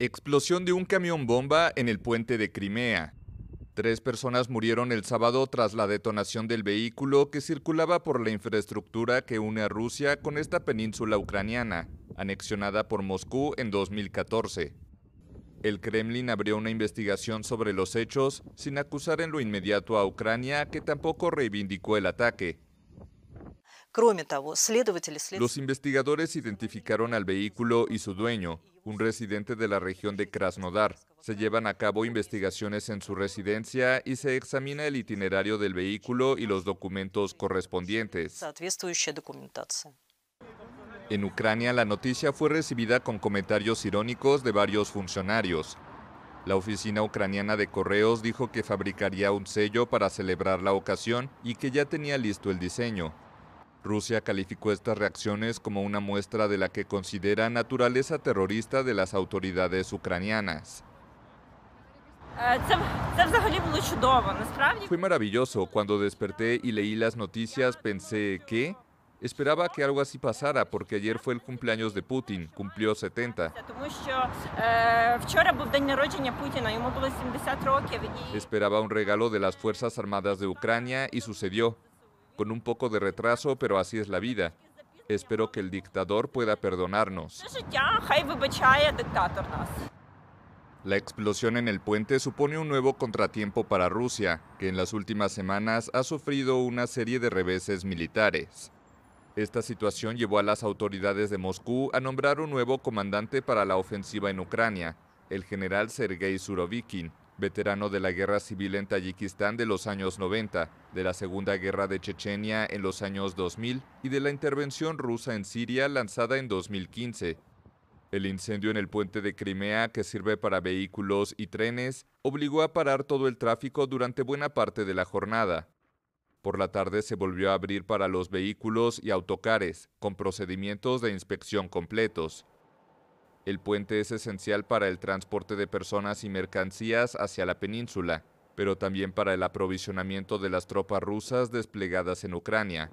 Explosión de un camión bomba en el puente de Crimea. Tres personas murieron el sábado tras la detonación del vehículo que circulaba por la infraestructura que une a Rusia con esta península ucraniana, anexionada por Moscú en 2014. El Kremlin abrió una investigación sobre los hechos sin acusar en lo inmediato a Ucrania, que tampoco reivindicó el ataque. Los investigadores identificaron al vehículo y su dueño, un residente de la región de Krasnodar. Se llevan a cabo investigaciones en su residencia y se examina el itinerario del vehículo y los documentos correspondientes. En Ucrania la noticia fue recibida con comentarios irónicos de varios funcionarios. La oficina ucraniana de correos dijo que fabricaría un sello para celebrar la ocasión y que ya tenía listo el diseño. Rusia calificó estas reacciones como una muestra de la que considera naturaleza terrorista de las autoridades ucranianas. Fue maravilloso. Cuando desperté y leí las noticias pensé, ¿qué? Esperaba que algo así pasara porque ayer fue el cumpleaños de Putin, cumplió 70. Esperaba un regalo de las Fuerzas Armadas de Ucrania y sucedió con un poco de retraso, pero así es la vida. Espero que el dictador pueda perdonarnos. La explosión en el puente supone un nuevo contratiempo para Rusia, que en las últimas semanas ha sufrido una serie de reveses militares. Esta situación llevó a las autoridades de Moscú a nombrar un nuevo comandante para la ofensiva en Ucrania, el general Sergei Surovikin, veterano de la guerra civil en Tayikistán de los años 90, de la Segunda Guerra de Chechenia en los años 2000 y de la intervención rusa en Siria lanzada en 2015. El incendio en el puente de Crimea, que sirve para vehículos y trenes, obligó a parar todo el tráfico durante buena parte de la jornada. Por la tarde se volvió a abrir para los vehículos y autocares, con procedimientos de inspección completos. El puente es esencial para el transporte de personas y mercancías hacia la península, pero también para el aprovisionamiento de las tropas rusas desplegadas en Ucrania,